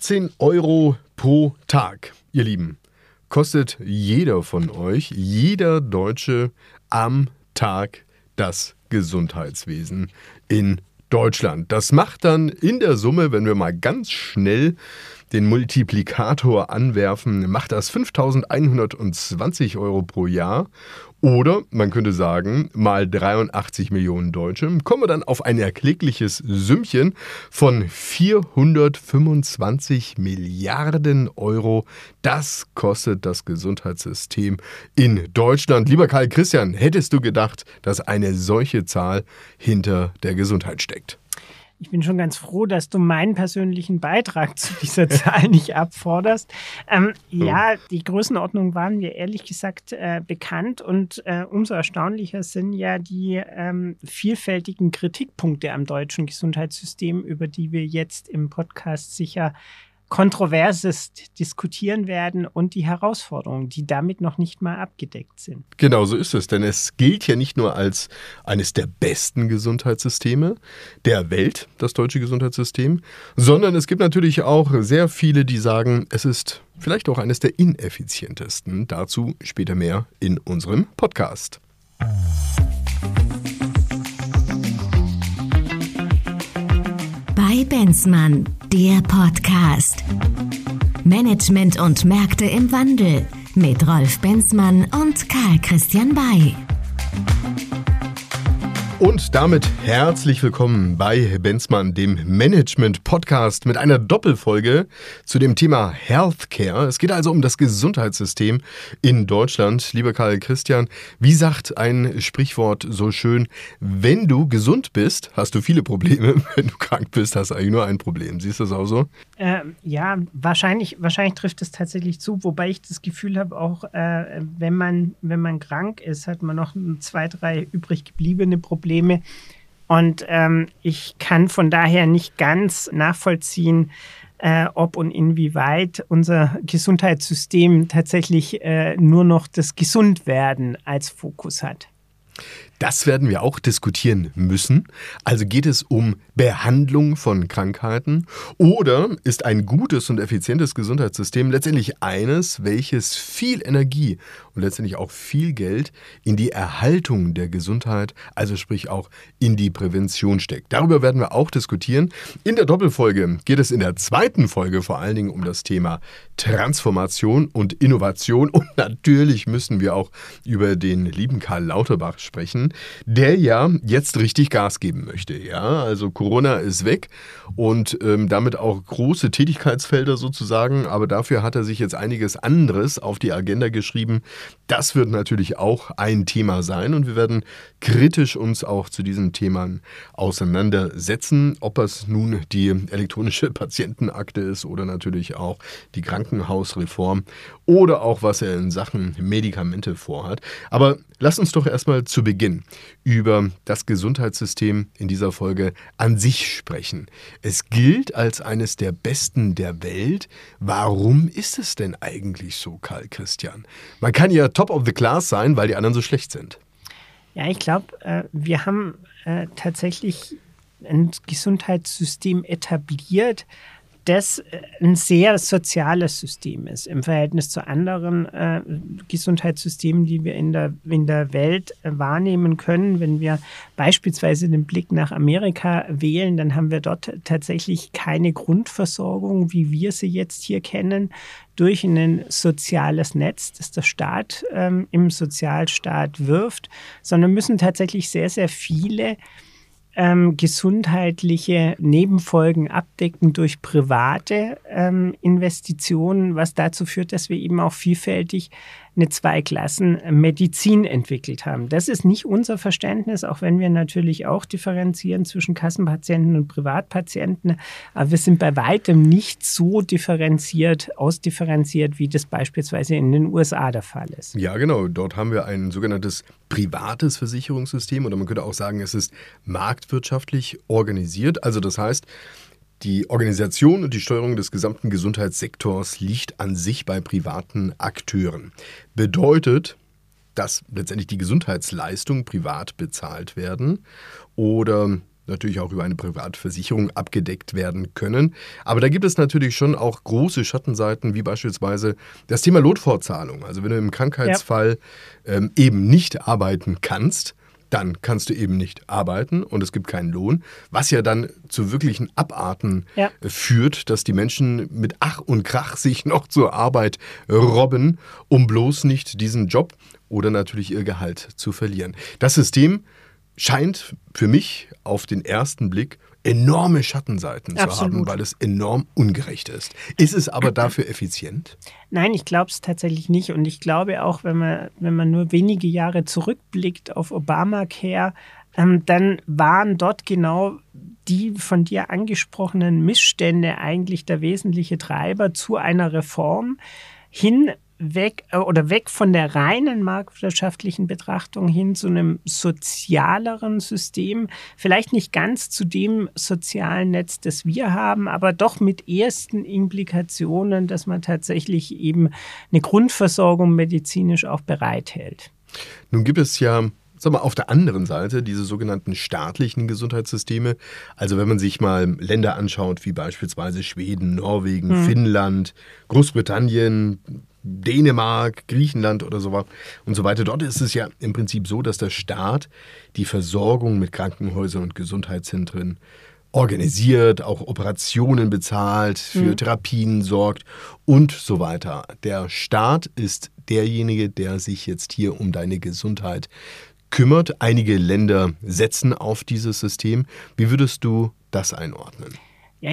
14 Euro pro Tag, ihr Lieben, kostet jeder von euch, jeder Deutsche am Tag das Gesundheitswesen in Deutschland. Das macht dann in der Summe, wenn wir mal ganz schnell den Multiplikator anwerfen, macht das 5120 Euro pro Jahr. Oder man könnte sagen, mal 83 Millionen Deutsche, kommen wir dann auf ein erklägliches Sümmchen von 425 Milliarden Euro. Das kostet das Gesundheitssystem in Deutschland. Lieber Karl Christian, hättest du gedacht, dass eine solche Zahl hinter der Gesundheit steckt? Ich bin schon ganz froh, dass du meinen persönlichen Beitrag zu dieser Zahl nicht abforderst. Ähm, ja, die Größenordnung waren mir ehrlich gesagt äh, bekannt und äh, umso erstaunlicher sind ja die ähm, vielfältigen Kritikpunkte am deutschen Gesundheitssystem, über die wir jetzt im Podcast sicher Kontroverses diskutieren werden und die Herausforderungen, die damit noch nicht mal abgedeckt sind. Genau so ist es, denn es gilt ja nicht nur als eines der besten Gesundheitssysteme der Welt, das deutsche Gesundheitssystem, sondern es gibt natürlich auch sehr viele, die sagen, es ist vielleicht auch eines der ineffizientesten. Dazu später mehr in unserem Podcast. Bei Benzmann, der Podcast. Management und Märkte im Wandel mit Rolf Benzmann und Karl Christian Bay. Und damit herzlich willkommen bei Benzmann, dem Management-Podcast mit einer Doppelfolge zu dem Thema Healthcare. Es geht also um das Gesundheitssystem in Deutschland. Lieber Karl Christian, wie sagt ein Sprichwort so schön, wenn du gesund bist, hast du viele Probleme. Wenn du krank bist, hast du eigentlich nur ein Problem. Siehst du das auch so? Äh, ja, wahrscheinlich, wahrscheinlich trifft es tatsächlich zu, wobei ich das Gefühl habe, auch äh, wenn, man, wenn man krank ist, hat man noch zwei, drei übrig gebliebene Probleme Probleme. Und ähm, ich kann von daher nicht ganz nachvollziehen, äh, ob und inwieweit unser Gesundheitssystem tatsächlich äh, nur noch das Gesundwerden als Fokus hat. Das werden wir auch diskutieren müssen. Also geht es um Behandlung von Krankheiten oder ist ein gutes und effizientes Gesundheitssystem letztendlich eines, welches viel Energie und letztendlich auch viel Geld in die Erhaltung der Gesundheit, also sprich auch in die Prävention steckt. Darüber werden wir auch diskutieren. In der Doppelfolge geht es in der zweiten Folge vor allen Dingen um das Thema Transformation und Innovation und natürlich müssen wir auch über den lieben Karl Lauterbach sprechen der ja jetzt richtig Gas geben möchte. Ja, also Corona ist weg und ähm, damit auch große Tätigkeitsfelder sozusagen, aber dafür hat er sich jetzt einiges anderes auf die Agenda geschrieben. Das wird natürlich auch ein Thema sein und wir werden kritisch uns auch zu diesen Themen auseinandersetzen, ob es nun die elektronische Patientenakte ist oder natürlich auch die Krankenhausreform oder auch was er in Sachen Medikamente vorhat. Aber lass uns doch erstmal zu Beginn über das Gesundheitssystem in dieser Folge an sich sprechen. Es gilt als eines der besten der Welt. Warum ist es denn eigentlich so, Karl Christian? Man kann ja top of the class sein, weil die anderen so schlecht sind. Ja, ich glaube, äh, wir haben äh, tatsächlich ein Gesundheitssystem etabliert, das äh, ein sehr soziales System ist im Verhältnis zu anderen äh, Gesundheitssystemen, die wir in der, in der Welt äh, wahrnehmen können. Wenn wir beispielsweise den Blick nach Amerika wählen, dann haben wir dort tatsächlich keine Grundversorgung, wie wir sie jetzt hier kennen, durch ein soziales Netz, das der Staat ähm, im Sozialstaat wirft, sondern müssen tatsächlich sehr, sehr viele ähm, gesundheitliche Nebenfolgen abdecken durch private ähm, Investitionen, was dazu führt, dass wir eben auch vielfältig eine Zweiklassen-Medizin entwickelt haben. Das ist nicht unser Verständnis, auch wenn wir natürlich auch differenzieren zwischen Kassenpatienten und Privatpatienten. Aber wir sind bei weitem nicht so differenziert, ausdifferenziert, wie das beispielsweise in den USA der Fall ist. Ja, genau. Dort haben wir ein sogenanntes privates Versicherungssystem oder man könnte auch sagen, es ist marktwirtschaftlich organisiert. Also das heißt, die Organisation und die Steuerung des gesamten Gesundheitssektors liegt an sich bei privaten Akteuren. Bedeutet, dass letztendlich die Gesundheitsleistungen privat bezahlt werden oder natürlich auch über eine Privatversicherung abgedeckt werden können. Aber da gibt es natürlich schon auch große Schattenseiten, wie beispielsweise das Thema Lotfortzahlung. Also wenn du im Krankheitsfall ja. ähm, eben nicht arbeiten kannst, dann kannst du eben nicht arbeiten und es gibt keinen Lohn, was ja dann zu wirklichen Abarten ja. führt, dass die Menschen mit Ach und Krach sich noch zur Arbeit robben, um bloß nicht diesen Job oder natürlich ihr Gehalt zu verlieren. Das System scheint für mich auf den ersten Blick enorme Schattenseiten Absolut. zu haben, weil es enorm ungerecht ist. Ist es aber dafür effizient? Nein, ich glaube es tatsächlich nicht. Und ich glaube auch, wenn man, wenn man nur wenige Jahre zurückblickt auf Obamacare, ähm, dann waren dort genau die von dir angesprochenen Missstände eigentlich der wesentliche Treiber zu einer Reform hin weg äh, oder weg von der reinen marktwirtschaftlichen Betrachtung hin zu einem sozialeren System, vielleicht nicht ganz zu dem sozialen Netz, das wir haben, aber doch mit ersten Implikationen, dass man tatsächlich eben eine Grundversorgung medizinisch auch bereithält. Nun gibt es ja sag mal, auf der anderen Seite diese sogenannten staatlichen Gesundheitssysteme. Also wenn man sich mal Länder anschaut, wie beispielsweise Schweden, Norwegen, hm. Finnland, Großbritannien, Dänemark, Griechenland oder so und so weiter. Dort ist es ja im Prinzip so, dass der Staat die Versorgung mit Krankenhäusern und Gesundheitszentren organisiert, auch Operationen bezahlt, für mhm. Therapien sorgt und so weiter. Der Staat ist derjenige, der sich jetzt hier um deine Gesundheit kümmert. Einige Länder setzen auf dieses System. Wie würdest du das einordnen? Ja,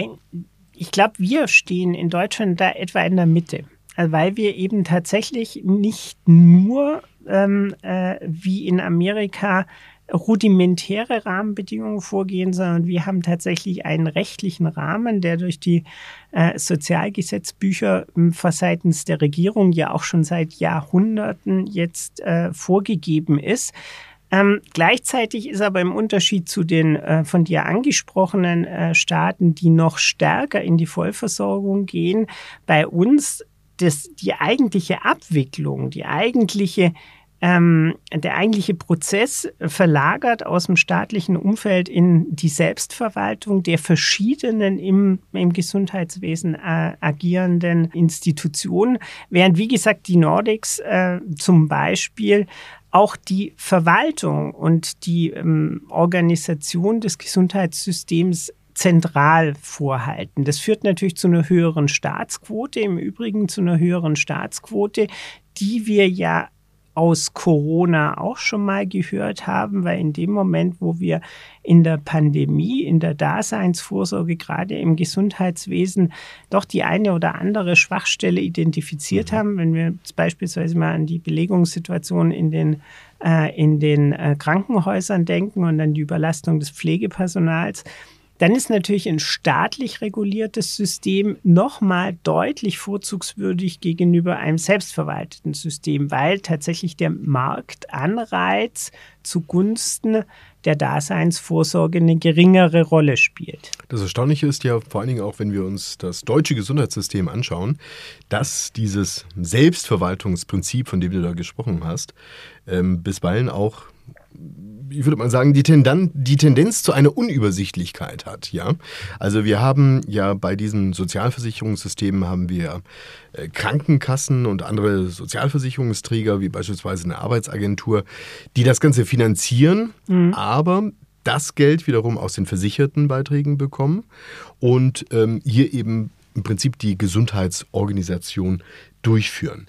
ich glaube, wir stehen in Deutschland da etwa in der Mitte. Äh, weil wir eben tatsächlich nicht nur ähm, äh, wie in Amerika rudimentäre Rahmenbedingungen vorgehen, sondern wir haben tatsächlich einen rechtlichen Rahmen, der durch die äh, Sozialgesetzbücher äh, seitens der Regierung ja auch schon seit Jahrhunderten jetzt äh, vorgegeben ist. Ähm, gleichzeitig ist aber im Unterschied zu den äh, von dir angesprochenen äh, Staaten, die noch stärker in die Vollversorgung gehen, bei uns das, die eigentliche Abwicklung, die eigentliche, ähm, der eigentliche Prozess verlagert aus dem staatlichen Umfeld in die Selbstverwaltung der verschiedenen im, im Gesundheitswesen äh, agierenden Institutionen, während, wie gesagt, die Nordics äh, zum Beispiel auch die Verwaltung und die ähm, Organisation des Gesundheitssystems zentral vorhalten. Das führt natürlich zu einer höheren Staatsquote, im Übrigen zu einer höheren Staatsquote, die wir ja aus Corona auch schon mal gehört haben, weil in dem Moment, wo wir in der Pandemie, in der Daseinsvorsorge, gerade im Gesundheitswesen, doch die eine oder andere Schwachstelle identifiziert mhm. haben, wenn wir beispielsweise mal an die Belegungssituation in den, äh, in den äh, Krankenhäusern denken und an die Überlastung des Pflegepersonals, dann ist natürlich ein staatlich reguliertes System nochmal deutlich vorzugswürdig gegenüber einem selbstverwalteten System, weil tatsächlich der Marktanreiz zugunsten der Daseinsvorsorge eine geringere Rolle spielt. Das Erstaunliche ist ja vor allen Dingen auch, wenn wir uns das deutsche Gesundheitssystem anschauen, dass dieses Selbstverwaltungsprinzip, von dem du da gesprochen hast, ähm, bisweilen auch ich würde mal sagen, die, Tendan die Tendenz zu einer Unübersichtlichkeit hat. Ja? Also wir haben ja bei diesen Sozialversicherungssystemen haben wir äh, Krankenkassen und andere Sozialversicherungsträger, wie beispielsweise eine Arbeitsagentur, die das Ganze finanzieren, mhm. aber das Geld wiederum aus den versicherten Beiträgen bekommen und ähm, hier eben im Prinzip die Gesundheitsorganisation durchführen.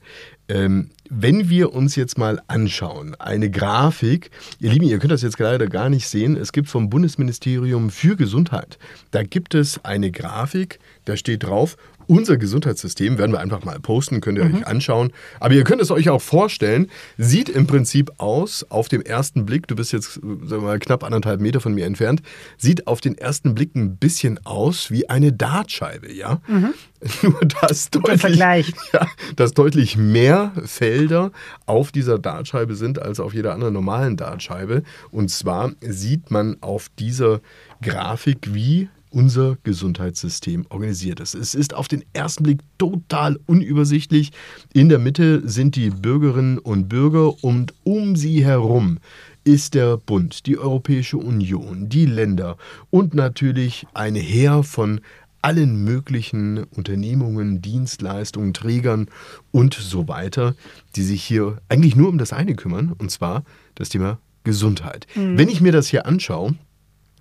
Ähm, wenn wir uns jetzt mal anschauen, eine Grafik, ihr Lieben, ihr könnt das jetzt leider gar nicht sehen, es gibt vom Bundesministerium für Gesundheit, da gibt es eine Grafik, da steht drauf, unser Gesundheitssystem werden wir einfach mal posten, könnt ihr mhm. euch anschauen. Aber ihr könnt es euch auch vorstellen, sieht im Prinzip aus, auf dem ersten Blick, du bist jetzt sagen wir mal, knapp anderthalb Meter von mir entfernt, sieht auf den ersten Blick ein bisschen aus wie eine Dartscheibe, ja? Mhm. Nur dass deutlich, ja, dass deutlich mehr Felder auf dieser Dartscheibe sind als auf jeder anderen normalen Dartscheibe. Und zwar sieht man auf dieser Grafik, wie unser Gesundheitssystem organisiert ist. Es ist auf den ersten Blick total unübersichtlich. In der Mitte sind die Bürgerinnen und Bürger und um sie herum ist der Bund, die Europäische Union, die Länder und natürlich ein Heer von allen möglichen Unternehmungen, Dienstleistungen, Trägern und so weiter, die sich hier eigentlich nur um das eine kümmern, und zwar das Thema Gesundheit. Mhm. Wenn ich mir das hier anschaue,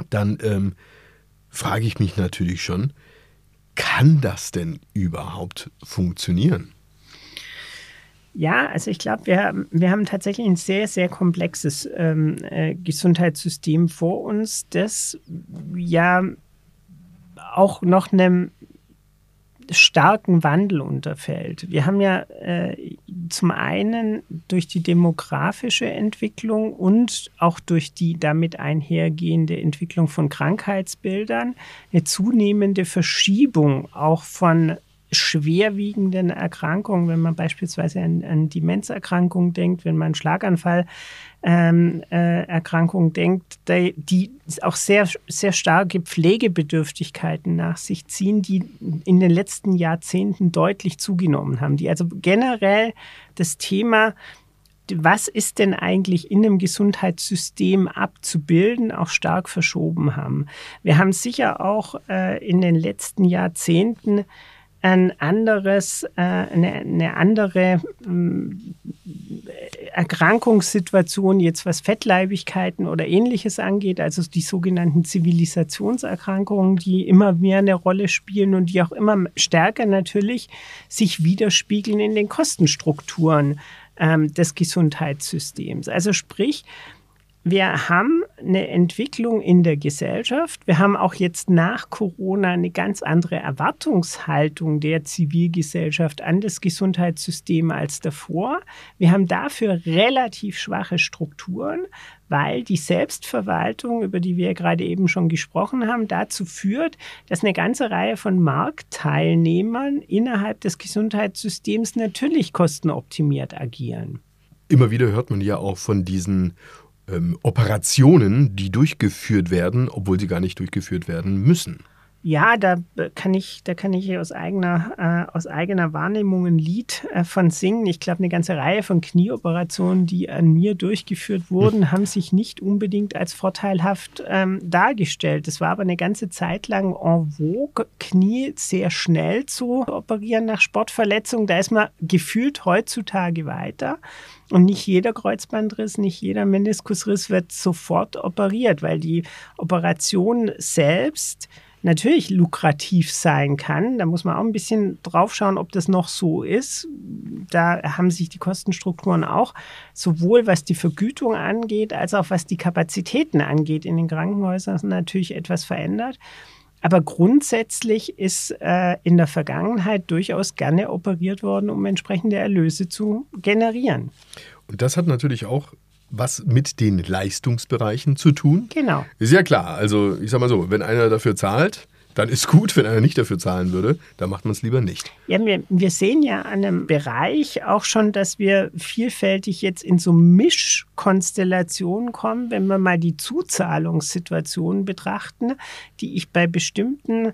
dann ähm, frage ich mich natürlich schon, kann das denn überhaupt funktionieren? Ja, also ich glaube, wir, wir haben tatsächlich ein sehr, sehr komplexes ähm, äh, Gesundheitssystem vor uns, das ja auch noch einem starken Wandel unterfällt. Wir haben ja äh, zum einen durch die demografische Entwicklung und auch durch die damit einhergehende Entwicklung von Krankheitsbildern eine zunehmende Verschiebung auch von schwerwiegenden Erkrankungen, wenn man beispielsweise an, an Demenzerkrankungen denkt, wenn man Schlaganfall ähm, äh, denkt, die, die auch sehr, sehr starke Pflegebedürftigkeiten nach sich ziehen, die in den letzten Jahrzehnten deutlich zugenommen haben, die also generell das Thema was ist denn eigentlich in einem Gesundheitssystem abzubilden, auch stark verschoben haben. Wir haben sicher auch äh, in den letzten Jahrzehnten ein anderes, äh, eine, eine andere ähm, Erkrankungssituation, jetzt was Fettleibigkeiten oder ähnliches angeht, also die sogenannten Zivilisationserkrankungen, die immer mehr eine Rolle spielen und die auch immer stärker natürlich sich widerspiegeln in den Kostenstrukturen ähm, des Gesundheitssystems. Also sprich, wir haben eine Entwicklung in der Gesellschaft. Wir haben auch jetzt nach Corona eine ganz andere Erwartungshaltung der Zivilgesellschaft an das Gesundheitssystem als davor. Wir haben dafür relativ schwache Strukturen, weil die Selbstverwaltung, über die wir gerade eben schon gesprochen haben, dazu führt, dass eine ganze Reihe von Marktteilnehmern innerhalb des Gesundheitssystems natürlich kostenoptimiert agieren. Immer wieder hört man ja auch von diesen ähm, Operationen, die durchgeführt werden, obwohl sie gar nicht durchgeführt werden müssen. Ja, da kann ich, da kann ich aus eigener, äh, aus eigener Wahrnehmung ein Lied äh, von singen. Ich glaube, eine ganze Reihe von Knieoperationen, die an mir durchgeführt wurden, hm. haben sich nicht unbedingt als vorteilhaft ähm, dargestellt. Es war aber eine ganze Zeit lang en vogue, Knie sehr schnell zu operieren nach Sportverletzungen. Da ist man gefühlt heutzutage weiter. Und nicht jeder Kreuzbandriss, nicht jeder Meniskusriss wird sofort operiert, weil die Operation selbst natürlich lukrativ sein kann. Da muss man auch ein bisschen drauf schauen, ob das noch so ist. Da haben sich die Kostenstrukturen auch sowohl was die Vergütung angeht, als auch was die Kapazitäten angeht in den Krankenhäusern natürlich etwas verändert. Aber grundsätzlich ist äh, in der Vergangenheit durchaus gerne operiert worden, um entsprechende Erlöse zu generieren. Und das hat natürlich auch was mit den Leistungsbereichen zu tun. Genau. Ist ja klar. Also ich sag mal so, wenn einer dafür zahlt, dann ist gut, wenn einer nicht dafür zahlen würde, dann macht man es lieber nicht. Ja, wir, wir sehen ja an einem Bereich auch schon, dass wir vielfältig jetzt in so Mischkonstellationen kommen, wenn wir mal die Zuzahlungssituationen betrachten, die ich bei bestimmten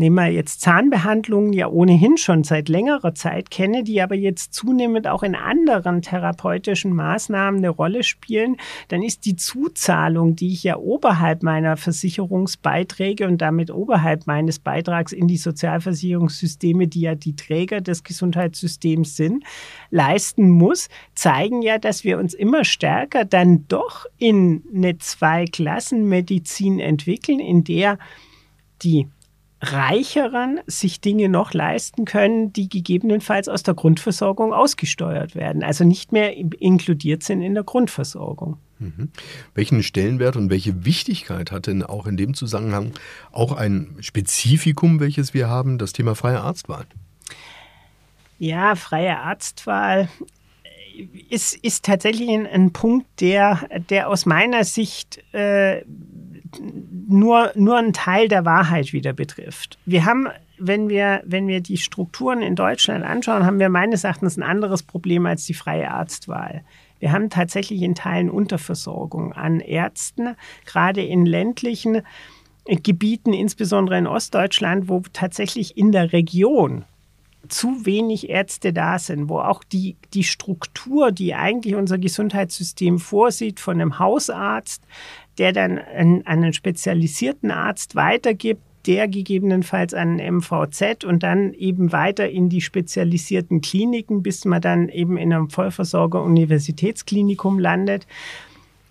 nehmen wir jetzt Zahnbehandlungen ja ohnehin schon seit längerer Zeit kenne, die aber jetzt zunehmend auch in anderen therapeutischen Maßnahmen eine Rolle spielen, dann ist die Zuzahlung, die ich ja oberhalb meiner Versicherungsbeiträge und damit oberhalb meines Beitrags in die Sozialversicherungssysteme, die ja die Träger des Gesundheitssystems sind, leisten muss, zeigen ja, dass wir uns immer stärker dann doch in eine Zweiklassenmedizin entwickeln, in der die Reicheren sich Dinge noch leisten können, die gegebenenfalls aus der Grundversorgung ausgesteuert werden, also nicht mehr inkludiert sind in der Grundversorgung. Mhm. Welchen Stellenwert und welche Wichtigkeit hat denn auch in dem Zusammenhang auch ein Spezifikum, welches wir haben, das Thema freie Arztwahl? Ja, freie Arztwahl ist, ist tatsächlich ein, ein Punkt, der, der aus meiner Sicht äh, nur, nur einen Teil der Wahrheit wieder betrifft. Wir haben, wenn wir, wenn wir die Strukturen in Deutschland anschauen, haben wir meines Erachtens ein anderes Problem als die freie Arztwahl. Wir haben tatsächlich in Teilen Unterversorgung an Ärzten, gerade in ländlichen Gebieten, insbesondere in Ostdeutschland, wo tatsächlich in der Region zu wenig Ärzte da sind, wo auch die, die Struktur, die eigentlich unser Gesundheitssystem vorsieht, von einem Hausarzt, der dann an, einen spezialisierten Arzt weitergibt, der gegebenenfalls an MVZ und dann eben weiter in die spezialisierten Kliniken, bis man dann eben in einem Vollversorger-Universitätsklinikum landet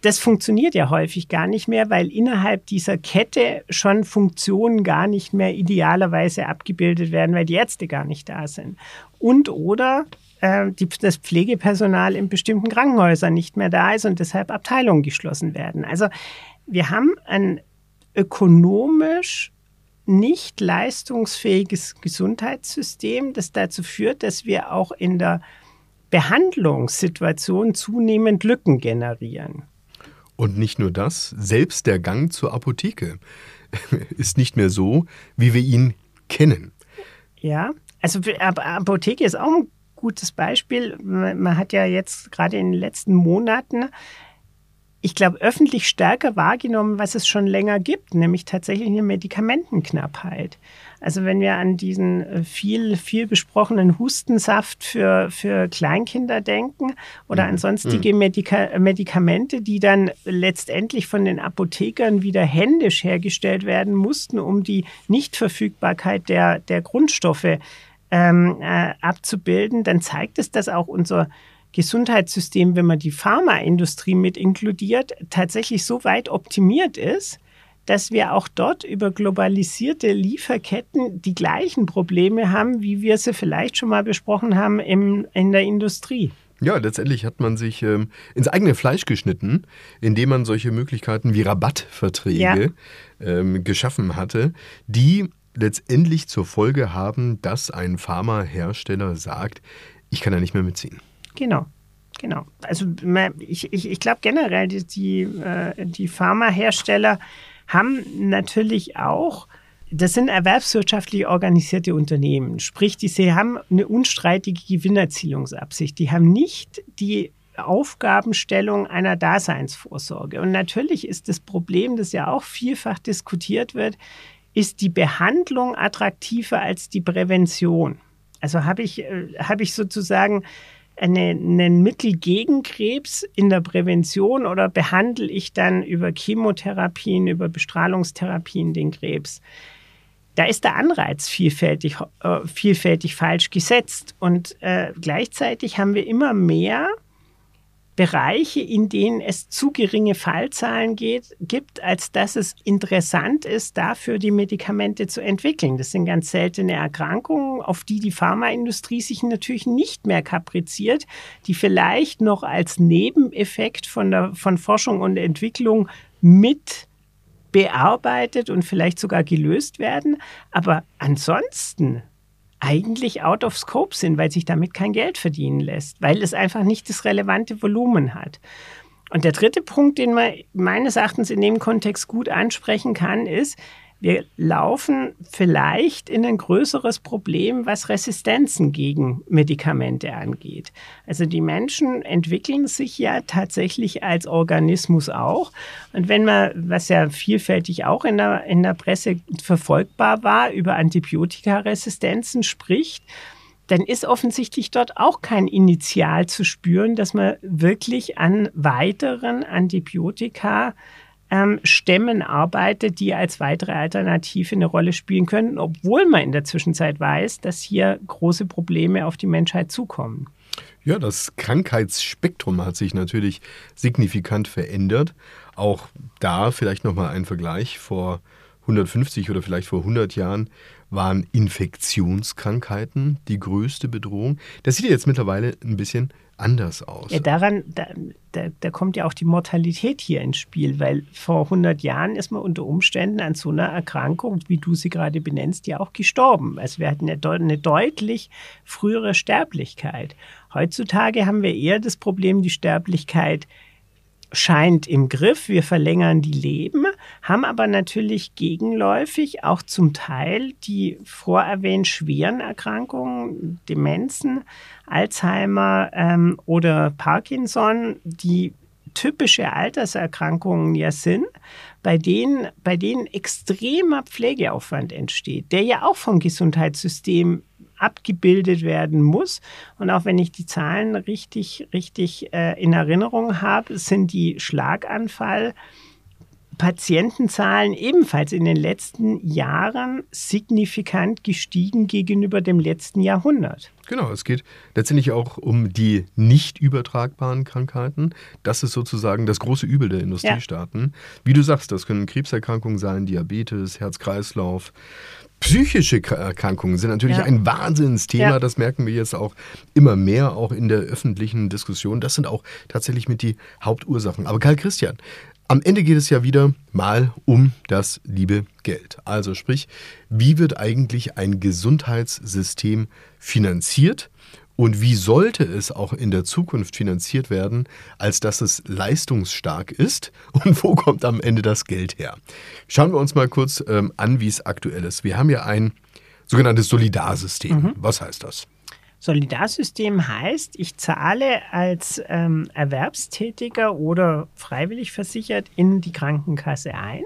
das funktioniert ja häufig gar nicht mehr, weil innerhalb dieser Kette schon Funktionen gar nicht mehr idealerweise abgebildet werden, weil die Ärzte gar nicht da sind. Und oder äh, die, das Pflegepersonal in bestimmten Krankenhäusern nicht mehr da ist und deshalb Abteilungen geschlossen werden. Also wir haben ein ökonomisch nicht leistungsfähiges Gesundheitssystem, das dazu führt, dass wir auch in der Behandlungssituation zunehmend Lücken generieren. Und nicht nur das, selbst der Gang zur Apotheke ist nicht mehr so, wie wir ihn kennen. Ja, also Apotheke ist auch ein gutes Beispiel. Man hat ja jetzt gerade in den letzten Monaten ich glaube, öffentlich stärker wahrgenommen, was es schon länger gibt, nämlich tatsächlich eine Medikamentenknappheit. Also wenn wir an diesen äh, viel, viel besprochenen Hustensaft für, für Kleinkinder denken oder mhm. an sonstige mhm. Medika Medikamente, die dann letztendlich von den Apothekern wieder händisch hergestellt werden mussten, um die Nichtverfügbarkeit der, der Grundstoffe ähm, äh, abzubilden, dann zeigt es, dass auch unser Gesundheitssystem, wenn man die Pharmaindustrie mit inkludiert, tatsächlich so weit optimiert ist, dass wir auch dort über globalisierte Lieferketten die gleichen Probleme haben, wie wir sie vielleicht schon mal besprochen haben im, in der Industrie. Ja, letztendlich hat man sich ähm, ins eigene Fleisch geschnitten, indem man solche Möglichkeiten wie Rabattverträge ja. ähm, geschaffen hatte, die letztendlich zur Folge haben, dass ein Pharmahersteller sagt, ich kann da nicht mehr mitziehen. Genau. Genau. Also ich, ich, ich glaube generell, die, die, äh, die Pharmahersteller haben natürlich auch, das sind erwerbswirtschaftlich organisierte Unternehmen. Sprich, die, sie haben eine unstreitige Gewinnerzielungsabsicht. Die haben nicht die Aufgabenstellung einer Daseinsvorsorge. Und natürlich ist das Problem, das ja auch vielfach diskutiert wird, ist die Behandlung attraktiver als die Prävention. Also habe ich, äh, hab ich sozusagen eine, ein Mittel gegen Krebs in der Prävention oder behandle ich dann über Chemotherapien, über Bestrahlungstherapien den Krebs? Da ist der Anreiz vielfältig, äh, vielfältig falsch gesetzt. Und äh, gleichzeitig haben wir immer mehr Bereiche, in denen es zu geringe Fallzahlen geht, gibt, als dass es interessant ist, dafür die Medikamente zu entwickeln. Das sind ganz seltene Erkrankungen, auf die die Pharmaindustrie sich natürlich nicht mehr kapriziert, die vielleicht noch als Nebeneffekt von, der, von Forschung und Entwicklung mit bearbeitet und vielleicht sogar gelöst werden. Aber ansonsten eigentlich out of scope sind, weil sich damit kein Geld verdienen lässt, weil es einfach nicht das relevante Volumen hat. Und der dritte Punkt, den man meines Erachtens in dem Kontext gut ansprechen kann, ist, wir laufen vielleicht in ein größeres Problem, was Resistenzen gegen Medikamente angeht. Also die Menschen entwickeln sich ja tatsächlich als Organismus auch. Und wenn man, was ja vielfältig auch in der, in der Presse verfolgbar war, über Antibiotikaresistenzen spricht, dann ist offensichtlich dort auch kein Initial zu spüren, dass man wirklich an weiteren Antibiotika ähm, Stämmen arbeitet, die als weitere Alternative eine Rolle spielen können, obwohl man in der Zwischenzeit weiß, dass hier große Probleme auf die Menschheit zukommen. Ja, das Krankheitsspektrum hat sich natürlich signifikant verändert. Auch da vielleicht nochmal ein Vergleich. Vor 150 oder vielleicht vor 100 Jahren waren Infektionskrankheiten die größte Bedrohung. Das sieht jetzt mittlerweile ein bisschen anders aus. Ja, daran, da, da, da, kommt ja auch die Mortalität hier ins Spiel, weil vor 100 Jahren ist man unter Umständen an so einer Erkrankung, wie du sie gerade benennst, ja auch gestorben. Also wir hatten eine, eine deutlich frühere Sterblichkeit. Heutzutage haben wir eher das Problem, die Sterblichkeit scheint im Griff. Wir verlängern die Leben, haben aber natürlich gegenläufig auch zum Teil die vorerwähnt schweren Erkrankungen, Demenzen, Alzheimer ähm, oder Parkinson, die typische Alterserkrankungen ja sind, bei denen, bei denen extremer Pflegeaufwand entsteht, der ja auch vom Gesundheitssystem abgebildet werden muss. Und auch wenn ich die Zahlen richtig, richtig äh, in Erinnerung habe, sind die Schlaganfall Patientenzahlen ebenfalls in den letzten Jahren signifikant gestiegen gegenüber dem letzten Jahrhundert. Genau, es geht letztendlich auch um die nicht übertragbaren Krankheiten. Das ist sozusagen das große Übel der Industriestaaten. Ja. Wie du sagst, das können Krebserkrankungen sein, Diabetes, Herz-Kreislauf. Psychische Erkrankungen sind natürlich ja. ein Wahnsinnsthema. Ja. Das merken wir jetzt auch immer mehr, auch in der öffentlichen Diskussion. Das sind auch tatsächlich mit die Hauptursachen. Aber Karl Christian, am Ende geht es ja wieder mal um das liebe Geld. Also sprich, wie wird eigentlich ein Gesundheitssystem finanziert und wie sollte es auch in der Zukunft finanziert werden, als dass es leistungsstark ist und wo kommt am Ende das Geld her? Schauen wir uns mal kurz ähm, an, wie es aktuell ist. Wir haben ja ein sogenanntes Solidarsystem. Mhm. Was heißt das? Solidarsystem heißt, ich zahle als ähm, Erwerbstätiger oder freiwillig versichert in die Krankenkasse ein.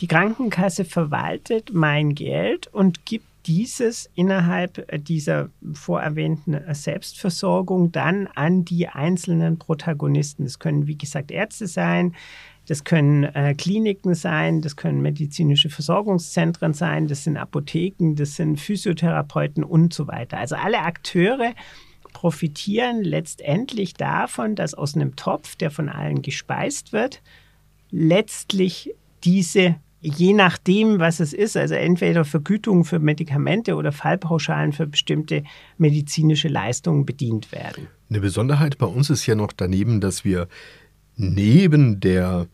Die Krankenkasse verwaltet mein Geld und gibt dieses innerhalb dieser vorerwähnten Selbstversorgung dann an die einzelnen Protagonisten. Das können, wie gesagt, Ärzte sein, das können äh, Kliniken sein, das können medizinische Versorgungszentren sein, das sind Apotheken, das sind Physiotherapeuten und so weiter. Also alle Akteure profitieren letztendlich davon, dass aus einem Topf, der von allen gespeist wird, letztlich diese je nachdem, was es ist, also entweder Vergütungen für Medikamente oder Fallpauschalen für bestimmte medizinische Leistungen bedient werden. Eine Besonderheit bei uns ist ja noch daneben, dass wir neben der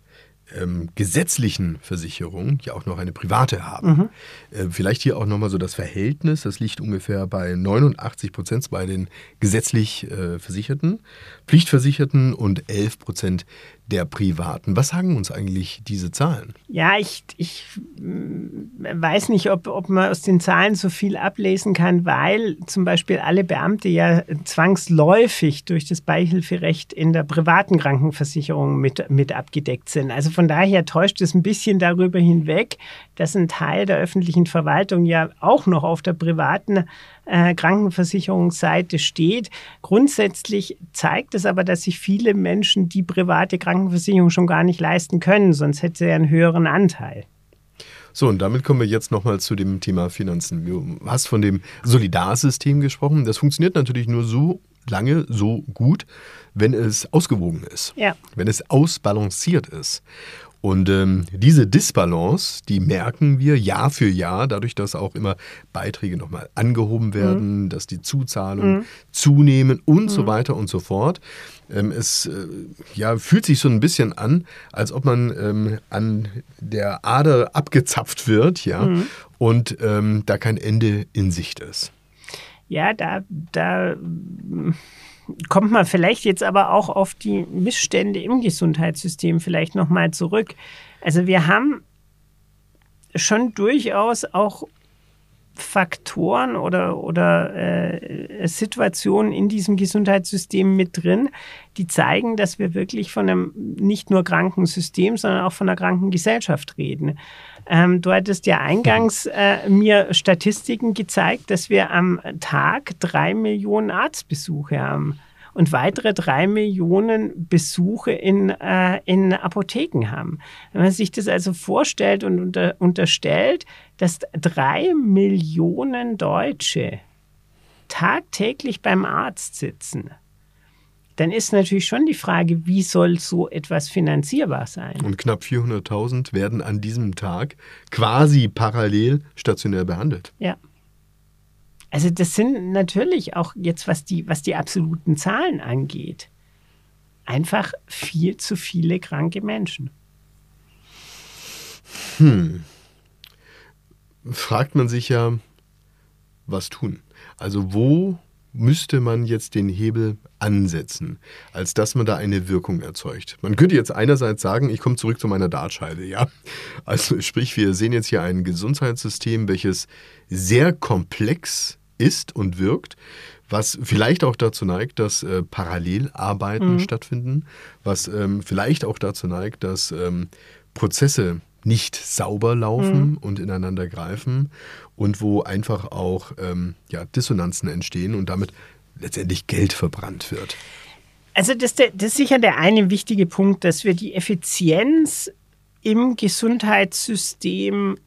ähm, gesetzlichen Versicherung ja auch noch eine private haben. Mhm. Äh, vielleicht hier auch nochmal so das Verhältnis, das liegt ungefähr bei 89 Prozent bei den gesetzlich äh, Versicherten, Pflichtversicherten und 11 Prozent der Privaten. Was sagen uns eigentlich diese Zahlen? Ja, ich, ich mm, weiß nicht, ob, ob man aus den Zahlen so viel ablesen kann, weil zum Beispiel alle Beamte ja zwangsläufig durch das Beihilferecht in der privaten Krankenversicherung mit, mit abgedeckt sind. Also von daher täuscht es ein bisschen darüber hinweg, dass ein Teil der öffentlichen Verwaltung ja auch noch auf der privaten äh, Krankenversicherungsseite steht. Grundsätzlich zeigt es aber, dass sich viele Menschen die private Krankenversicherung schon gar nicht leisten können, sonst hätte er einen höheren Anteil. So, und damit kommen wir jetzt nochmal zu dem Thema Finanzen. Du hast von dem Solidarsystem gesprochen. Das funktioniert natürlich nur so lange, so gut, wenn es ausgewogen ist. Ja. Wenn es ausbalanciert ist. Und ähm, diese Disbalance, die merken wir Jahr für Jahr, dadurch, dass auch immer Beiträge nochmal angehoben werden, mhm. dass die Zuzahlungen mhm. zunehmen und mhm. so weiter und so fort. Ähm, es äh, ja, fühlt sich so ein bisschen an, als ob man ähm, an der Ader abgezapft wird, ja, mhm. und ähm, da kein Ende in Sicht ist. Ja, da, da kommt man vielleicht jetzt aber auch auf die Missstände im Gesundheitssystem vielleicht nochmal zurück. Also wir haben schon durchaus auch Faktoren oder, oder äh, Situationen in diesem Gesundheitssystem mit drin, die zeigen, dass wir wirklich von einem nicht nur kranken System, sondern auch von einer kranken Gesellschaft reden. Ähm, du hattest ja eingangs äh, mir Statistiken gezeigt, dass wir am Tag drei Millionen Arztbesuche haben und weitere drei Millionen Besuche in, äh, in Apotheken haben. Wenn man sich das also vorstellt und unter, unterstellt, dass drei Millionen Deutsche tagtäglich beim Arzt sitzen, dann ist natürlich schon die Frage, wie soll so etwas finanzierbar sein? Und knapp 400.000 werden an diesem Tag quasi parallel stationär behandelt. Ja. Also das sind natürlich auch jetzt, was die, was die absoluten Zahlen angeht, einfach viel zu viele kranke Menschen. Hm. Fragt man sich ja, was tun? Also wo müsste man jetzt den Hebel ansetzen, als dass man da eine Wirkung erzeugt? Man könnte jetzt einerseits sagen, ich komme zurück zu meiner Dartscheibe, ja. Also sprich, wir sehen jetzt hier ein Gesundheitssystem, welches sehr komplex ist und wirkt, was vielleicht auch dazu neigt, dass äh, Parallelarbeiten mhm. stattfinden, was ähm, vielleicht auch dazu neigt, dass ähm, Prozesse nicht sauber laufen mhm. und ineinander greifen und wo einfach auch ähm, ja, Dissonanzen entstehen und damit letztendlich Geld verbrannt wird. Also das, das ist sicher der eine wichtige Punkt, dass wir die Effizienz im Gesundheitssystem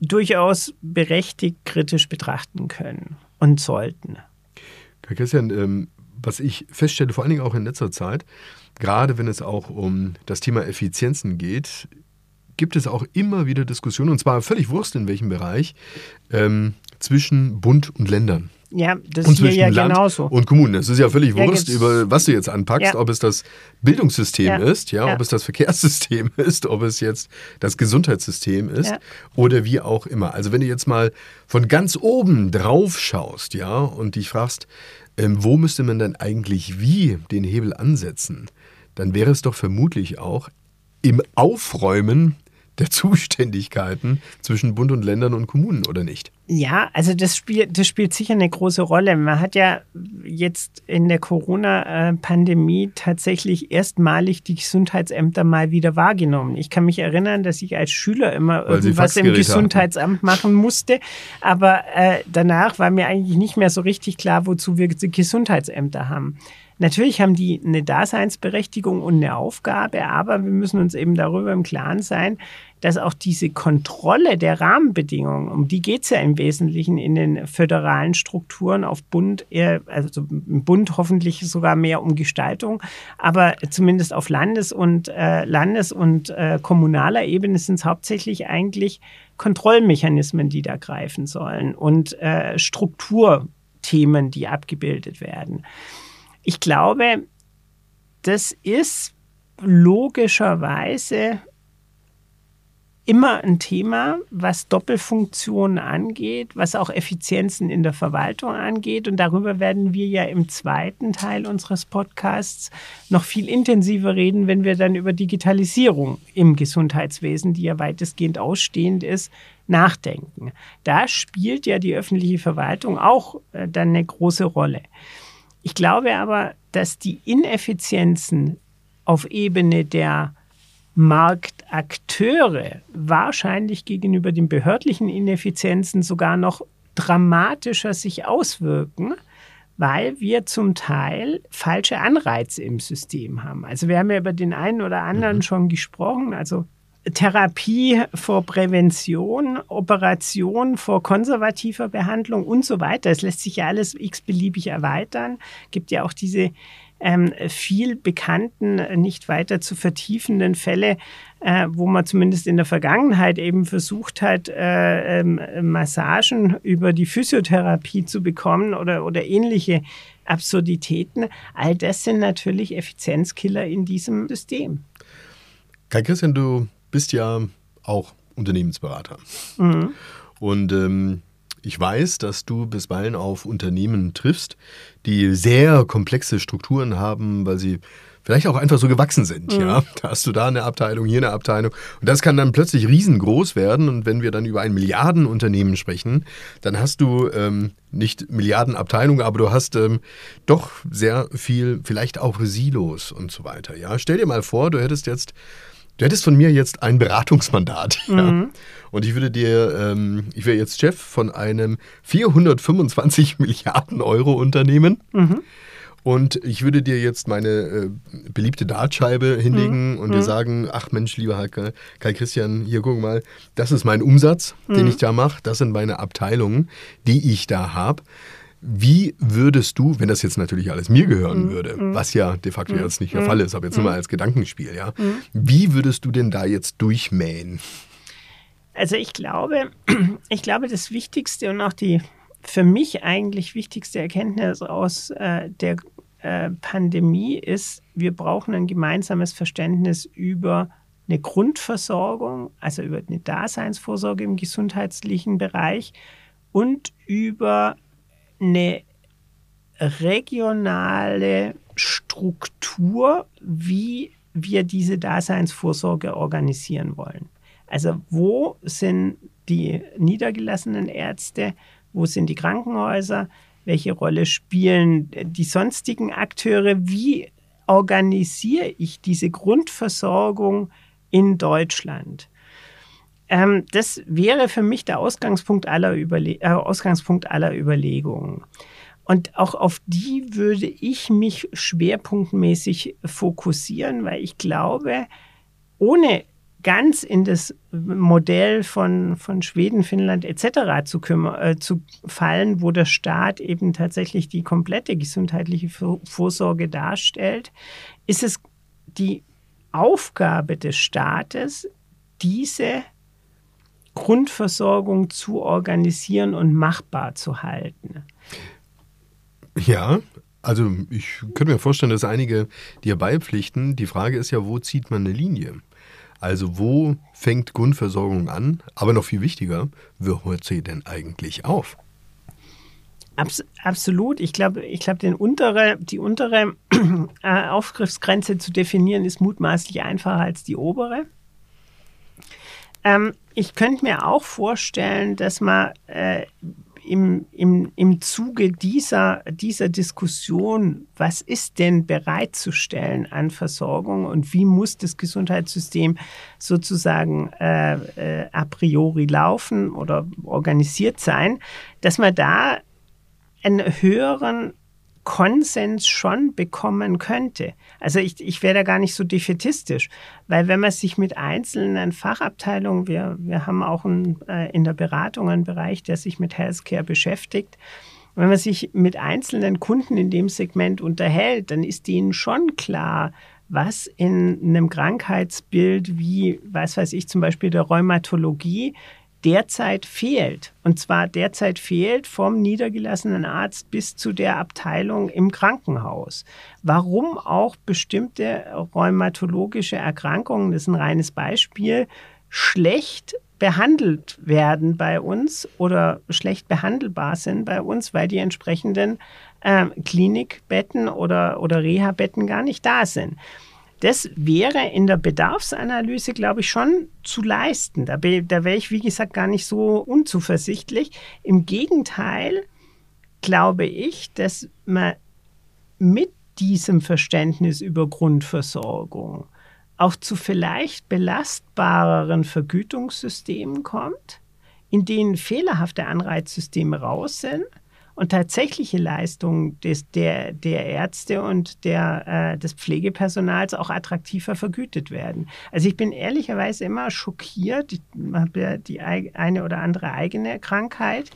durchaus berechtigt kritisch betrachten können und sollten. Herr Christian, ähm, was ich feststelle, vor allen Dingen auch in letzter Zeit, gerade wenn es auch um das Thema Effizienzen geht, gibt es auch immer wieder Diskussionen, und zwar völlig Wurst in welchem Bereich, ähm, zwischen Bund und Ländern. Ja, das ist hier ja Land genauso. Und Kommunen. Das ist ja völlig ja, Wurst, über was du jetzt anpackst, ja. ob es das Bildungssystem ja. ist, ja, ob es das Verkehrssystem ist, ob es jetzt das Gesundheitssystem ist oder wie auch immer. Also wenn du jetzt mal von ganz oben drauf schaust, ja, und dich fragst, ähm, wo müsste man denn eigentlich wie den Hebel ansetzen, dann wäre es doch vermutlich auch im Aufräumen der Zuständigkeiten zwischen Bund und Ländern und Kommunen, oder nicht? Ja, also das spielt, das spielt sicher eine große Rolle. Man hat ja jetzt in der Corona-Pandemie tatsächlich erstmalig die Gesundheitsämter mal wieder wahrgenommen. Ich kann mich erinnern, dass ich als Schüler immer Weil irgendwas im Gesundheitsamt hatten. machen musste, aber äh, danach war mir eigentlich nicht mehr so richtig klar, wozu wir Gesundheitsämter haben. Natürlich haben die eine Daseinsberechtigung und eine Aufgabe, aber wir müssen uns eben darüber im Klaren sein, dass auch diese Kontrolle der Rahmenbedingungen, um die geht es ja im Wesentlichen in den föderalen Strukturen auf Bund, eher, also im Bund hoffentlich sogar mehr um Gestaltung, aber zumindest auf Landes- und äh, Landes- und äh, kommunaler Ebene sind es hauptsächlich eigentlich Kontrollmechanismen, die da greifen sollen und äh, Strukturthemen, die abgebildet werden. Ich glaube, das ist logischerweise immer ein Thema, was Doppelfunktionen angeht, was auch Effizienzen in der Verwaltung angeht. Und darüber werden wir ja im zweiten Teil unseres Podcasts noch viel intensiver reden, wenn wir dann über Digitalisierung im Gesundheitswesen, die ja weitestgehend ausstehend ist, nachdenken. Da spielt ja die öffentliche Verwaltung auch äh, dann eine große Rolle. Ich glaube aber, dass die Ineffizienzen auf Ebene der Marktakteure wahrscheinlich gegenüber den behördlichen Ineffizienzen sogar noch dramatischer sich auswirken, weil wir zum Teil falsche Anreize im System haben. Also wir haben ja über den einen oder anderen mhm. schon gesprochen. Also Therapie vor Prävention, Operation vor konservativer Behandlung und so weiter. Es lässt sich ja alles x-beliebig erweitern. Gibt ja auch diese ähm, viel bekannten, nicht weiter zu vertiefenden Fälle, äh, wo man zumindest in der Vergangenheit eben versucht hat, äh, ähm, Massagen über die Physiotherapie zu bekommen oder, oder ähnliche Absurditäten. All das sind natürlich Effizienzkiller in diesem System. Kai Christian, du bist ja auch Unternehmensberater. Mhm. Und ähm, ich weiß, dass du bisweilen auf Unternehmen triffst, die sehr komplexe Strukturen haben, weil sie vielleicht auch einfach so gewachsen sind. Mhm. Ja, da hast du da eine Abteilung, hier eine Abteilung und das kann dann plötzlich riesengroß werden. Und wenn wir dann über ein Milliardenunternehmen sprechen, dann hast du ähm, nicht Milliardenabteilungen, aber du hast ähm, doch sehr viel, vielleicht auch Silos und so weiter. Ja, stell dir mal vor, du hättest jetzt Du hättest von mir jetzt ein Beratungsmandat. Ja? Mhm. Und ich würde dir, ähm, ich wäre jetzt Chef von einem 425 Milliarden Euro Unternehmen. Mhm. Und ich würde dir jetzt meine äh, beliebte Dartscheibe hinlegen mhm. und dir mhm. sagen, ach Mensch, lieber Kai, Kai Christian, hier guck mal, das ist mein Umsatz, den mhm. ich da mache, das sind meine Abteilungen, die ich da habe. Wie würdest du, wenn das jetzt natürlich alles mir gehören mhm. würde, mhm. was ja de facto mhm. jetzt nicht der Fall ist, aber jetzt nur mal als Gedankenspiel, ja, wie würdest du denn da jetzt durchmähen? Also ich glaube, ich glaube, das Wichtigste und auch die für mich eigentlich wichtigste Erkenntnis aus äh, der äh, Pandemie ist, wir brauchen ein gemeinsames Verständnis über eine Grundversorgung, also über eine Daseinsvorsorge im gesundheitlichen Bereich und über eine regionale Struktur, wie wir diese Daseinsvorsorge organisieren wollen. Also wo sind die niedergelassenen Ärzte, wo sind die Krankenhäuser, welche Rolle spielen die sonstigen Akteure, wie organisiere ich diese Grundversorgung in Deutschland? Ähm, das wäre für mich der Ausgangspunkt aller, Überle äh, Ausgangspunkt aller Überlegungen. Und auch auf die würde ich mich schwerpunktmäßig fokussieren, weil ich glaube, ohne ganz in das Modell von, von Schweden, Finnland etc. Zu, äh, zu fallen, wo der Staat eben tatsächlich die komplette gesundheitliche Vorsorge darstellt, ist es die Aufgabe des Staates, diese Grundversorgung zu organisieren und machbar zu halten. Ja, also ich könnte mir vorstellen, dass einige dir beipflichten. Die Frage ist ja, wo zieht man eine Linie? Also wo fängt Grundversorgung an? Aber noch viel wichtiger, wo hört sie denn eigentlich auf? Abs absolut. Ich glaube, ich glaube, untere, die untere äh, Aufgriffsgrenze zu definieren ist mutmaßlich einfacher als die obere. Ähm, ich könnte mir auch vorstellen, dass man äh, im, im, im Zuge dieser, dieser Diskussion, was ist denn bereitzustellen an Versorgung und wie muss das Gesundheitssystem sozusagen äh, äh, a priori laufen oder organisiert sein, dass man da einen höheren Konsens schon bekommen könnte. Also ich, ich wäre da gar nicht so defetistisch, weil wenn man sich mit einzelnen Fachabteilungen, wir, wir haben auch ein, äh, in der Beratung einen Bereich, der sich mit Healthcare beschäftigt, wenn man sich mit einzelnen Kunden in dem Segment unterhält, dann ist denen schon klar, was in einem Krankheitsbild wie, was weiß ich, zum Beispiel der Rheumatologie derzeit fehlt. Und zwar derzeit fehlt vom niedergelassenen Arzt bis zu der Abteilung im Krankenhaus. Warum auch bestimmte rheumatologische Erkrankungen, das ist ein reines Beispiel, schlecht behandelt werden bei uns oder schlecht behandelbar sind bei uns, weil die entsprechenden äh, Klinikbetten oder, oder Reha-Betten gar nicht da sind. Das wäre in der Bedarfsanalyse, glaube ich, schon zu leisten. Da, da wäre ich, wie gesagt, gar nicht so unzuversichtlich. Im Gegenteil glaube ich, dass man mit diesem Verständnis über Grundversorgung auch zu vielleicht belastbareren Vergütungssystemen kommt, in denen fehlerhafte Anreizsysteme raus sind und tatsächliche Leistungen des, der, der Ärzte und der, äh, des Pflegepersonals auch attraktiver vergütet werden. Also ich bin ehrlicherweise immer schockiert, ich habe ja die eine oder andere eigene Krankheit,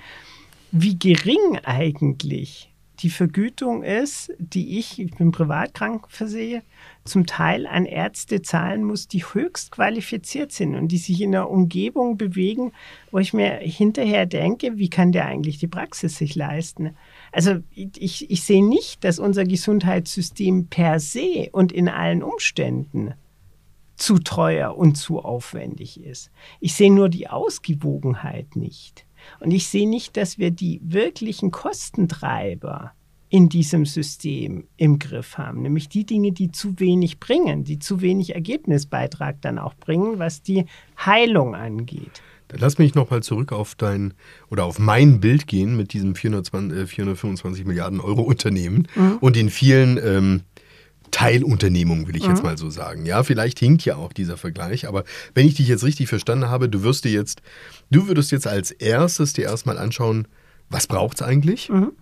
wie gering eigentlich die Vergütung ist, die ich, ich bin privat krankenversichert, zum Teil an Ärzte zahlen muss, die höchst qualifiziert sind und die sich in einer Umgebung bewegen, wo ich mir hinterher denke, wie kann der eigentlich die Praxis sich leisten? Also ich, ich sehe nicht, dass unser Gesundheitssystem per se und in allen Umständen zu teuer und zu aufwendig ist. Ich sehe nur die Ausgewogenheit nicht. Und ich sehe nicht, dass wir die wirklichen Kostentreiber in diesem System im Griff haben, nämlich die Dinge, die zu wenig bringen, die zu wenig Ergebnisbeitrag dann auch bringen, was die Heilung angeht. Dann lass mich nochmal zurück auf dein oder auf mein Bild gehen mit diesem 420, äh, 425 Milliarden Euro Unternehmen mhm. und den vielen ähm, Teilunternehmungen, will ich mhm. jetzt mal so sagen. Ja, vielleicht hinkt ja auch dieser Vergleich, aber wenn ich dich jetzt richtig verstanden habe, du wirst dir jetzt, du würdest jetzt als erstes dir erstmal anschauen, was braucht es eigentlich? Mhm.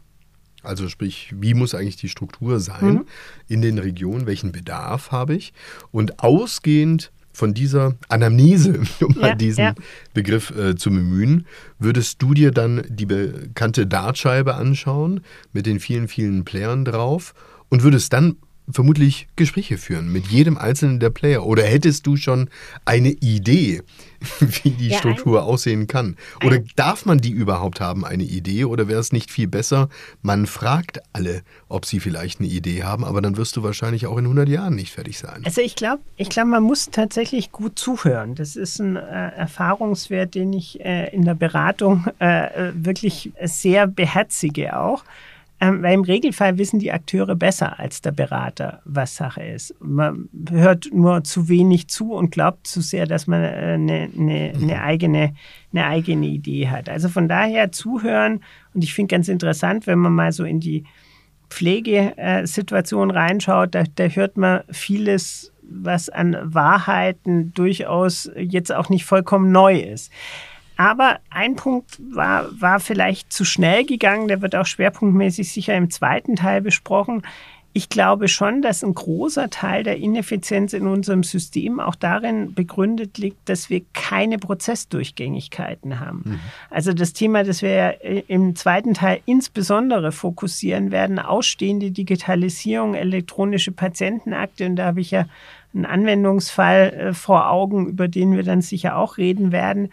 Also sprich, wie muss eigentlich die Struktur sein mhm. in den Regionen, welchen Bedarf habe ich? Und ausgehend von dieser Anamnese, um ja, mal diesen ja. Begriff äh, zu bemühen, würdest du dir dann die bekannte Dartscheibe anschauen mit den vielen, vielen Playern drauf und würdest dann vermutlich Gespräche führen mit jedem einzelnen der Player. Oder hättest du schon eine Idee, wie die ja, Struktur ein, aussehen kann? Oder ein, darf man die überhaupt haben, eine Idee? Oder wäre es nicht viel besser, man fragt alle, ob sie vielleicht eine Idee haben, aber dann wirst du wahrscheinlich auch in 100 Jahren nicht fertig sein. Also ich glaube, ich glaub, man muss tatsächlich gut zuhören. Das ist ein äh, Erfahrungswert, den ich äh, in der Beratung äh, wirklich sehr beherzige auch. Ähm, weil im Regelfall wissen die Akteure besser als der Berater, was Sache ist. Man hört nur zu wenig zu und glaubt zu sehr, dass man eine, äh, eine, eine, eigene, eine eigene Idee hat. Also von daher zuhören. Und ich finde ganz interessant, wenn man mal so in die Pflegesituation reinschaut, da, da hört man vieles was an Wahrheiten durchaus jetzt auch nicht vollkommen neu ist. Aber ein Punkt war, war vielleicht zu schnell gegangen, der wird auch schwerpunktmäßig sicher im zweiten Teil besprochen. Ich glaube schon, dass ein großer Teil der Ineffizienz in unserem System auch darin begründet liegt, dass wir keine Prozessdurchgängigkeiten haben. Mhm. Also das Thema, das wir im zweiten Teil insbesondere fokussieren werden, ausstehende Digitalisierung, elektronische Patientenakte. Und da habe ich ja einen Anwendungsfall äh, vor Augen, über den wir dann sicher auch reden werden.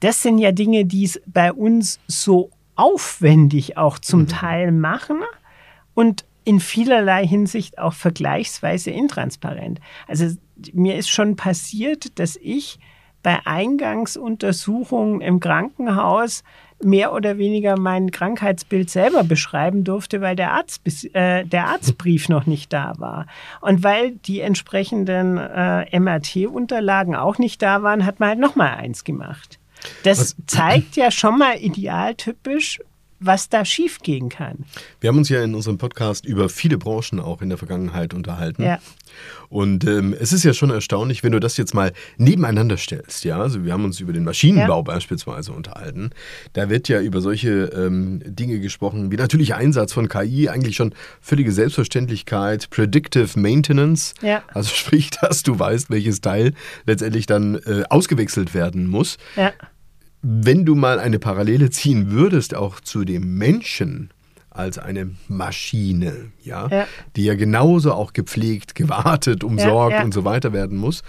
Das sind ja Dinge, die es bei uns so aufwendig auch zum mhm. Teil machen und in vielerlei Hinsicht auch vergleichsweise intransparent. Also mir ist schon passiert, dass ich bei Eingangsuntersuchungen im Krankenhaus mehr oder weniger mein Krankheitsbild selber beschreiben durfte, weil der, Arzt, äh, der Arztbrief noch nicht da war. Und weil die entsprechenden äh, MRT-Unterlagen auch nicht da waren, hat man halt nochmal eins gemacht. Das Was? zeigt ja schon mal idealtypisch, was da schiefgehen kann. Wir haben uns ja in unserem Podcast über viele Branchen auch in der Vergangenheit unterhalten. Ja. Und ähm, es ist ja schon erstaunlich, wenn du das jetzt mal nebeneinander stellst. Ja, also wir haben uns über den Maschinenbau ja. beispielsweise unterhalten. Da wird ja über solche ähm, Dinge gesprochen, wie natürlich Einsatz von KI, eigentlich schon völlige Selbstverständlichkeit, Predictive Maintenance. Ja. Also sprich, dass du weißt, welches Teil letztendlich dann äh, ausgewechselt werden muss. Ja wenn du mal eine Parallele ziehen würdest, auch zu dem Menschen als eine Maschine, ja, ja. die ja genauso auch gepflegt, gewartet, umsorgt ja, und so weiter werden muss,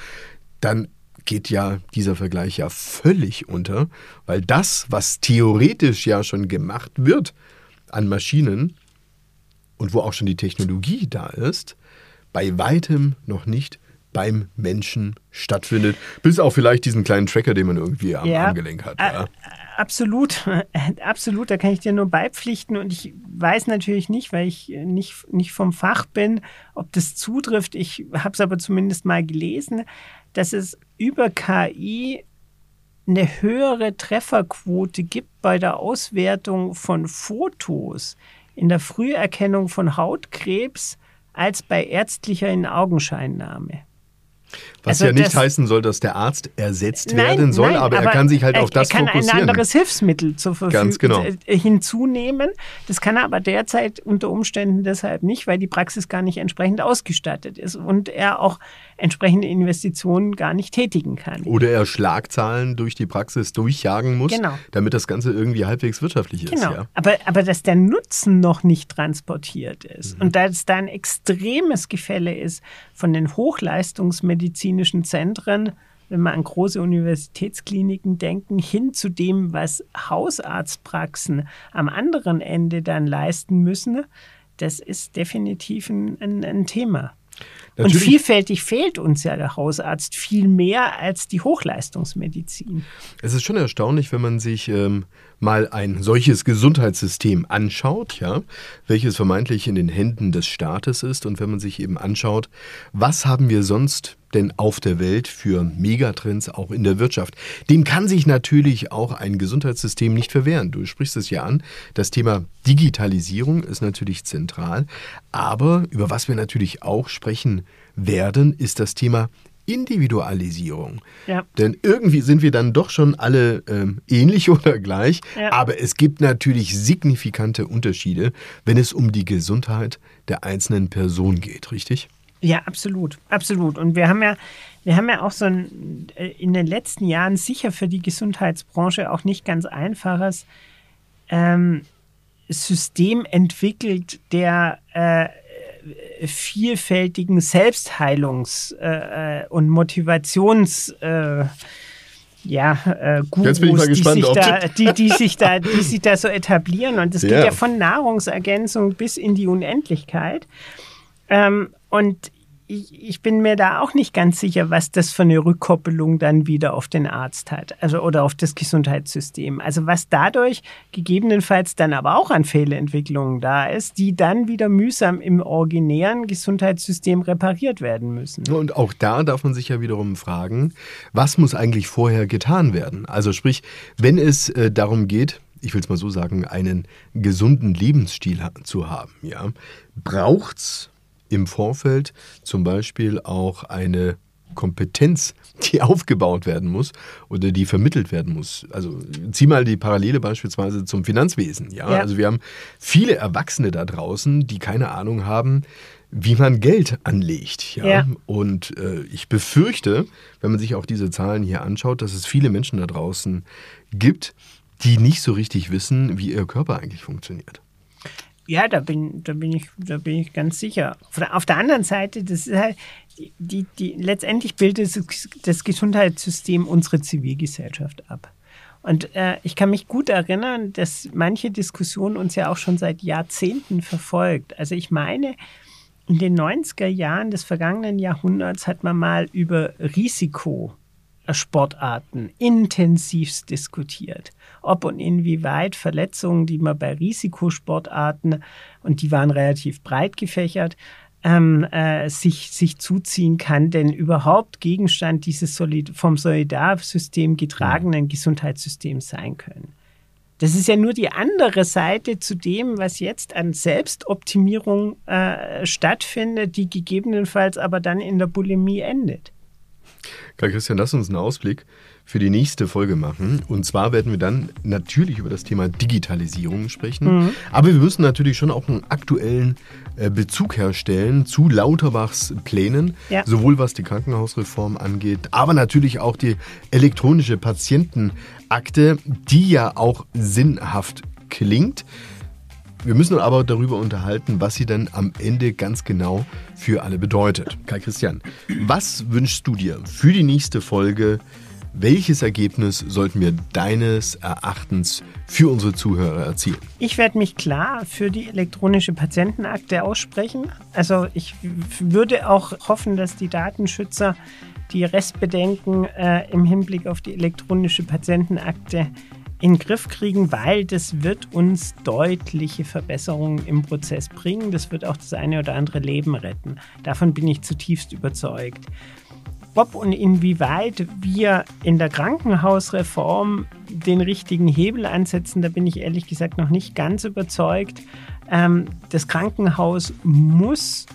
dann geht ja dieser Vergleich ja völlig unter, weil das, was theoretisch ja schon gemacht wird an Maschinen und wo auch schon die Technologie da ist, bei weitem noch nicht beim Menschen stattfindet. Bis auf vielleicht diesen kleinen Tracker, den man irgendwie am ja, Armgelenk hat. Ja. Absolut, absolut, da kann ich dir nur beipflichten und ich weiß natürlich nicht, weil ich nicht, nicht vom Fach bin, ob das zutrifft. Ich habe es aber zumindest mal gelesen, dass es über KI eine höhere Trefferquote gibt bei der Auswertung von Fotos in der Früherkennung von Hautkrebs als bei ärztlicher Inaugenscheinnahme. Was also ja nicht heißen soll, dass der Arzt ersetzt nein, werden soll, aber, aber, er kann sich halt er, auf das fokussieren. Er kann ein anderes Hilfsmittel zur Verfügung genau. Äh, hinzunehmen. Das kann er aber derzeit unter Umständen deshalb nicht, weil die Praxis gar nicht entsprechend ausgestattet ist und er auch entsprechende Investitionen gar nicht tätigen kann. Oder er Schlagzahlen durch die Praxis durchjagen muss, genau. damit das Ganze irgendwie halbwegs wirtschaftlich ist. Genau. Ja. Aber, aber dass der Nutzen noch nicht transportiert ist mhm. und dass da ein extremes Gefälle ist von den hochleistungsmedizinischen Zentren, wenn wir an große Universitätskliniken denken, hin zu dem, was Hausarztpraxen am anderen Ende dann leisten müssen, das ist definitiv ein, ein, ein Thema. Natürlich. Und vielfältig fehlt uns ja der Hausarzt viel mehr als die Hochleistungsmedizin. Es ist schon erstaunlich, wenn man sich ähm, mal ein solches Gesundheitssystem anschaut, ja, welches vermeintlich in den Händen des Staates ist und wenn man sich eben anschaut, was haben wir sonst denn auf der Welt für Megatrends auch in der Wirtschaft? Dem kann sich natürlich auch ein Gesundheitssystem nicht verwehren. Du sprichst es ja an. Das Thema Digitalisierung ist natürlich zentral. Aber über was wir natürlich auch sprechen werden, ist das Thema Individualisierung. Ja. Denn irgendwie sind wir dann doch schon alle ähm, ähnlich oder gleich, ja. aber es gibt natürlich signifikante Unterschiede, wenn es um die Gesundheit der einzelnen Person geht, richtig? Ja, absolut, absolut. Und wir haben ja, wir haben ja auch so ein, äh, in den letzten Jahren sicher für die Gesundheitsbranche auch nicht ganz einfaches ähm, System entwickelt, der äh, vielfältigen Selbstheilungs- äh, und Motivations- äh, ja, äh, Gurus, die, sich da, die, die, sich da, die sich da so etablieren. Und das ja. geht ja von Nahrungsergänzung bis in die Unendlichkeit. Ähm, und ich, ich, bin mir da auch nicht ganz sicher, was das für eine Rückkoppelung dann wieder auf den Arzt hat, also oder auf das Gesundheitssystem. Also was dadurch gegebenenfalls dann aber auch an Fehlentwicklungen da ist, die dann wieder mühsam im originären Gesundheitssystem repariert werden müssen. Und auch da darf man sich ja wiederum fragen, was muss eigentlich vorher getan werden? Also sprich, wenn es äh, darum geht, ich will es mal so sagen, einen gesunden Lebensstil zu haben, ja, braucht es im Vorfeld zum Beispiel auch eine Kompetenz, die aufgebaut werden muss oder die vermittelt werden muss. Also zieh mal die Parallele beispielsweise zum Finanzwesen. Ja? Ja. Also wir haben viele Erwachsene da draußen, die keine Ahnung haben, wie man Geld anlegt. Ja? Ja. Und äh, ich befürchte, wenn man sich auch diese Zahlen hier anschaut, dass es viele Menschen da draußen gibt, die nicht so richtig wissen, wie ihr Körper eigentlich funktioniert. Ja, da bin, da bin ich, da bin ich ganz sicher. Auf der, anderen Seite, das ist halt, die, die, letztendlich bildet das, Gesundheitssystem unsere Zivilgesellschaft ab. Und äh, ich kann mich gut erinnern, dass manche Diskussion uns ja auch schon seit Jahrzehnten verfolgt. Also ich meine, in den 90er Jahren des vergangenen Jahrhunderts hat man mal über Risikosportarten intensivst diskutiert. Ob und inwieweit Verletzungen, die man bei Risikosportarten, und die waren relativ breit gefächert, ähm, äh, sich, sich zuziehen kann, denn überhaupt Gegenstand dieses Solid vom Solidarsystem getragenen Gesundheitssystems sein können. Das ist ja nur die andere Seite zu dem, was jetzt an Selbstoptimierung äh, stattfindet, die gegebenenfalls aber dann in der Bulimie endet. Karl Christian, lass uns einen Ausblick für die nächste Folge machen. Und zwar werden wir dann natürlich über das Thema Digitalisierung sprechen. Aber wir müssen natürlich schon auch einen aktuellen äh, Bezug herstellen zu Lauterbachs Plänen, Ja. sowohl was die Krankenhausreform angeht, aber natürlich auch die elektronische Patientenakte, die ja auch sinnhaft klingt. Wir müssen aber darüber unterhalten, was sie dann am Ende ganz genau für alle bedeutet. Kai Christian, was wünschst du dir für die nächste Folge? Welches Ergebnis sollten wir deines Erachtens für unsere Zuhörer erzielen? Ich werde mich klar für die elektronische Patientenakte aussprechen. Also ich würde auch hoffen, dass die Datenschützer die Restbedenken äh, im Hinblick auf die elektronische Patientenakte in den Griff kriegen, weil das wird uns deutliche Verbesserungen im Prozess bringen. Das wird auch das eine oder andere Leben retten. Davon bin ich zutiefst überzeugt. ob und inwieweit wir in der Krankenhausreform den richtigen Hebel ansetzen, da bin ich ehrlich gesagt noch nicht ganz überzeugt. Ähm, das Krankenhaus muss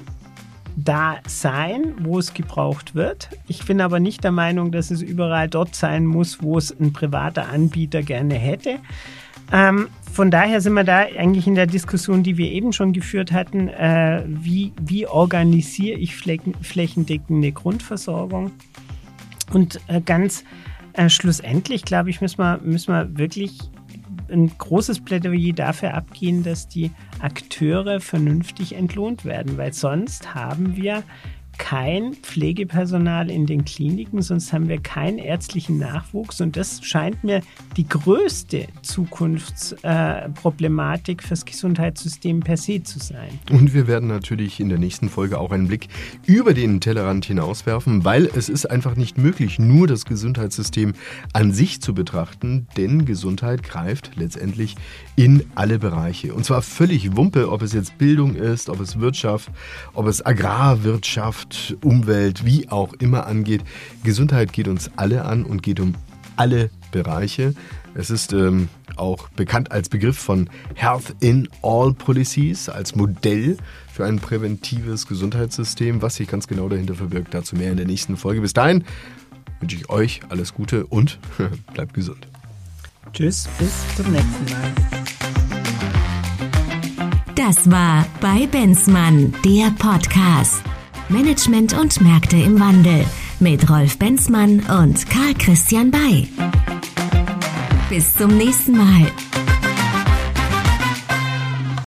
da sein, wo es gebraucht wird. Ich bin aber nicht der Meinung, dass es überall dort sein muss, wo es ein privater Anbieter gerne hätte. Ähm, von daher sind wir da eigentlich in der Diskussion, die wir eben schon geführt hatten, äh, wie, wie organisiere ich flächen, flächendeckende Grundversorgung? Und äh, ganz äh, schlussendlich, glaube ich, müssen wir, müssen wir wirklich ein großes Plädoyer dafür abgehen, dass die Akteure vernünftig entlohnt werden, weil sonst haben wir kein Pflegepersonal in den Kliniken, sonst haben wir keinen ärztlichen Nachwuchs und das scheint mir die größte Zukunftsproblematik fürs Gesundheitssystem per se zu sein. Und wir werden natürlich in der nächsten Folge auch einen Blick über den Tellerrand hinauswerfen, weil es ist einfach nicht möglich, nur das Gesundheitssystem an sich zu betrachten, denn Gesundheit greift letztendlich in alle Bereiche. Und zwar völlig Wumpe, ob es jetzt Bildung ist, ob es Wirtschaft, ob es Agrarwirtschaft, Umwelt, wie auch immer angeht. Gesundheit geht uns alle an und geht um alle Bereiche. Es ist ähm, auch bekannt als Begriff von Health in All Policies, als Modell für ein präventives Gesundheitssystem. Was sich ganz genau dahinter verbirgt, dazu mehr in der nächsten Folge. Bis dahin wünsche ich euch alles Gute und bleibt gesund. Tschüss, bis zum nächsten Mal. Das war bei Benzmann, der Podcast. Management und Märkte im Wandel mit Rolf Benzmann und Karl Christian Bay. Bis zum nächsten Mal.